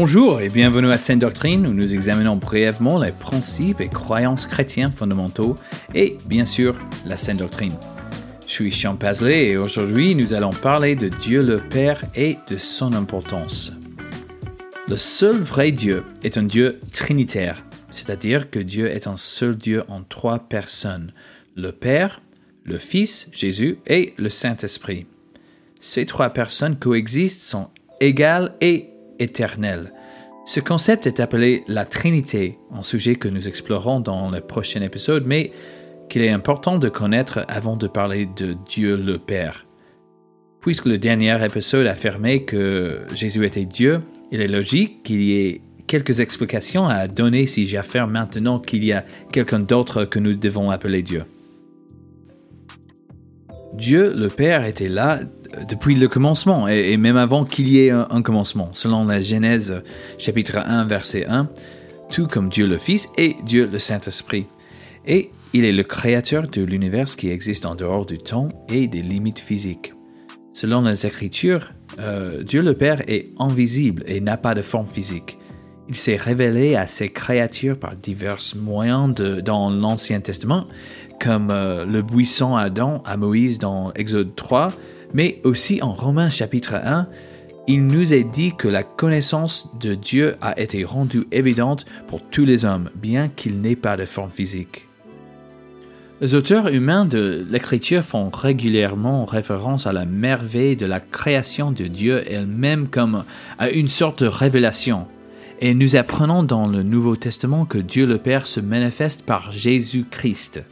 Bonjour et bienvenue à Sainte Doctrine où nous examinons brièvement les principes et croyances chrétiens fondamentaux et bien sûr la Sainte Doctrine. Je suis Sean Pasley et aujourd'hui nous allons parler de Dieu le Père et de son importance. Le seul vrai Dieu est un Dieu trinitaire, c'est-à-dire que Dieu est un seul Dieu en trois personnes, le Père, le Fils, Jésus, et le Saint-Esprit. Ces trois personnes coexistent, sont égales et éternel. Ce concept est appelé la Trinité, un sujet que nous explorons dans le prochain épisode, mais qu'il est important de connaître avant de parler de Dieu le Père. Puisque le dernier épisode affirmait que Jésus était Dieu, il est logique qu'il y ait quelques explications à donner si j'affirme maintenant qu'il y a quelqu'un d'autre que nous devons appeler Dieu. Dieu le Père était là depuis le commencement, et, même avant qu'il y ait un, commencement, selon la Genèse chapitre 1, verset 1, tout comme Dieu le Fils et Dieu le Saint-Esprit. Et il est le créateur de l'univers qui existe en dehors du temps et des limites physiques. Selon les Écritures, euh, Dieu le Père est invisible et n'a pas de forme physique. Il s'est révélé à ses créatures par divers moyens dans l'Ancien Testament, comme euh, le buisson Adam à Moïse dans Exode 3, mais aussi en Romains chapitre 1, il nous est dit que la connaissance de Dieu a été rendue évidente pour tous les hommes, bien qu'il n'ait pas de forme physique. Les auteurs humains de l'Écriture font régulièrement référence à la merveille de la création de Dieu elle-même comme à une sorte de révélation. Et nous apprenons dans le Nouveau Testament que Dieu le Père se manifeste par Jésus-Christ.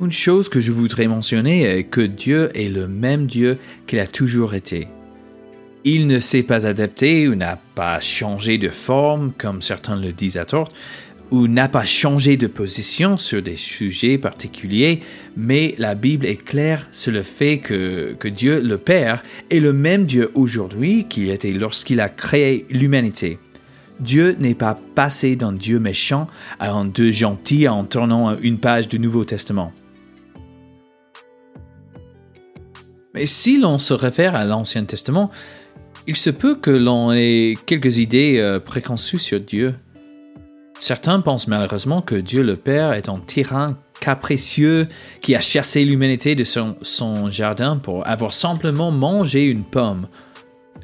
Une chose que je voudrais mentionner est que Dieu est le même Dieu qu'il a toujours été. Il ne s'est pas adapté ou n'a pas changé de forme, comme certains le disent à tort, ou n'a pas changé de position sur des sujets particuliers, mais la Bible est claire sur le fait que, que Dieu le Père est le même Dieu aujourd'hui qu'il était lorsqu'il a créé l'humanité. Dieu n'est pas passé d'un Dieu méchant à un Dieu gentil en tournant une page du Nouveau Testament. Mais si l'on se réfère à l'Ancien Testament, il se peut que l'on ait quelques idées euh, préconçues sur Dieu. Certains pensent malheureusement que Dieu le Père est un tyran capricieux qui a chassé l'humanité de son, jardin pour avoir simplement mangé une pomme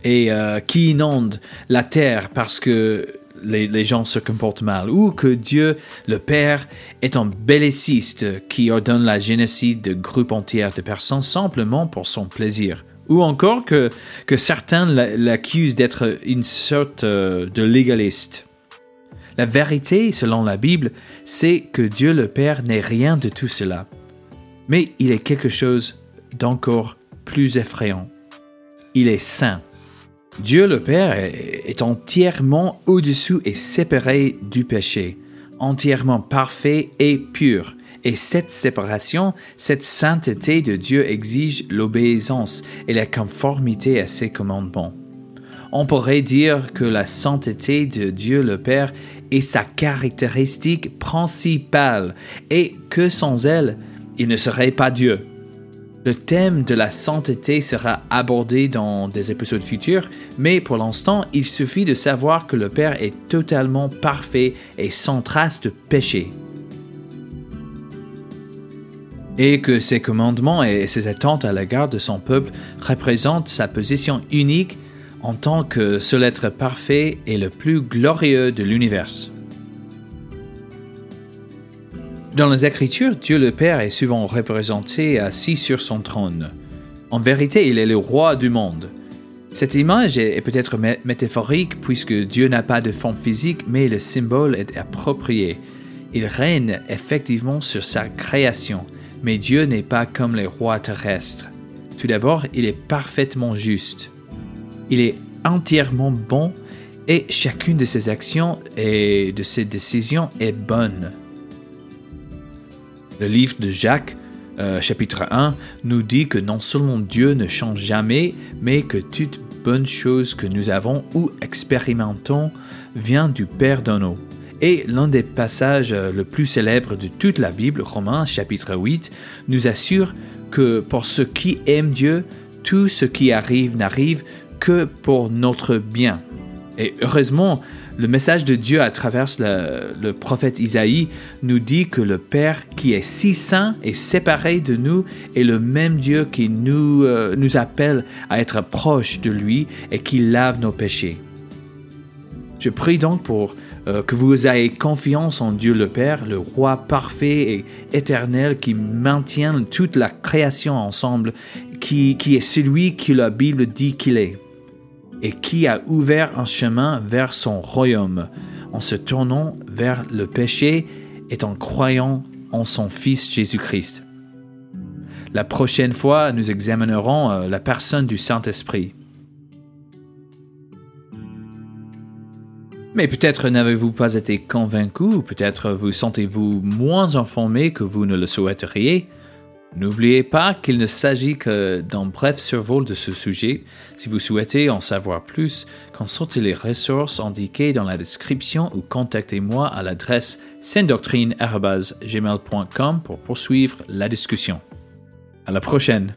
et euh, qui inonde la terre parce que les, gens se comportent mal, ou que Dieu, le Père, est un belliciste qui ordonne la génocide de groupes entiers de personnes simplement pour son plaisir, ou encore que, que certains l'accusent d'être une sorte euh, de légaliste. La vérité, selon la Bible, c'est que Dieu le Père n'est rien de tout cela, mais il est quelque chose d'encore plus effrayant. Il est saint. Dieu le Père est entièrement au-dessous et séparé du péché, entièrement parfait et pur. Et cette séparation, cette sainteté de Dieu exige l'obéissance et la conformité à ses commandements. On pourrait dire que la sainteté de Dieu le Père est sa caractéristique principale et que sans elle, il ne serait pas Dieu. Le thème de la sainteté sera abordé dans des épisodes futurs, mais pour l'instant, il suffit de savoir que le Père est totalement parfait et sans trace de péché. Et que ses commandements et ses attentes à l'égard de son peuple représentent sa position unique en tant que seul être parfait et le plus glorieux de l'univers. Dans les Écritures, Dieu le Père est souvent représenté assis sur son trône. En vérité, il est le roi du monde. Cette image est peut-être métaphorique puisque Dieu n'a pas de forme physique, mais le symbole est approprié. Il règne effectivement sur sa création, mais Dieu n'est pas comme les rois terrestres. Tout d'abord, il est parfaitement juste. Il est entièrement bon et chacune de ses actions et de ses décisions est bonne. Le livre de Jacques, euh, chapitre 1, nous dit que non seulement Dieu ne change jamais, mais que toute bonne chose que nous avons ou expérimentons vient du Père d'un eau. Et l'un des passages euh, le plus célèbres de toute la Bible, Romains chapitre 8, nous assure que pour ceux qui aiment Dieu, tout ce qui arrive n'arrive que pour notre bien. Et heureusement, le message de Dieu à travers le, prophète Isaïe nous dit que le Père qui est si saint et séparé de nous est le même Dieu qui nous, euh, nous appelle à être proche de lui et qui lave nos péchés. Je prie donc pour euh, que vous ayez confiance en Dieu le Père, le roi parfait et éternel qui maintient toute la création ensemble, qui, qui est celui que la Bible dit qu'il est et qui a ouvert un chemin vers son royaume en se tournant vers le péché et en croyant en son Fils Jésus-Christ. La prochaine fois, nous examinerons euh, la personne du Saint-Esprit. Mais peut-être n'avez-vous pas été convaincu, peut-être vous sentez-vous moins informé que vous ne le souhaiteriez. N'oubliez pas qu'il ne s'agit que d'un bref survol de ce sujet. Si vous souhaitez en savoir plus, consultez les ressources indiquées dans la description ou contactez-moi à l'adresse sendoctrine.gmail.com pour poursuivre la discussion. À la prochaine!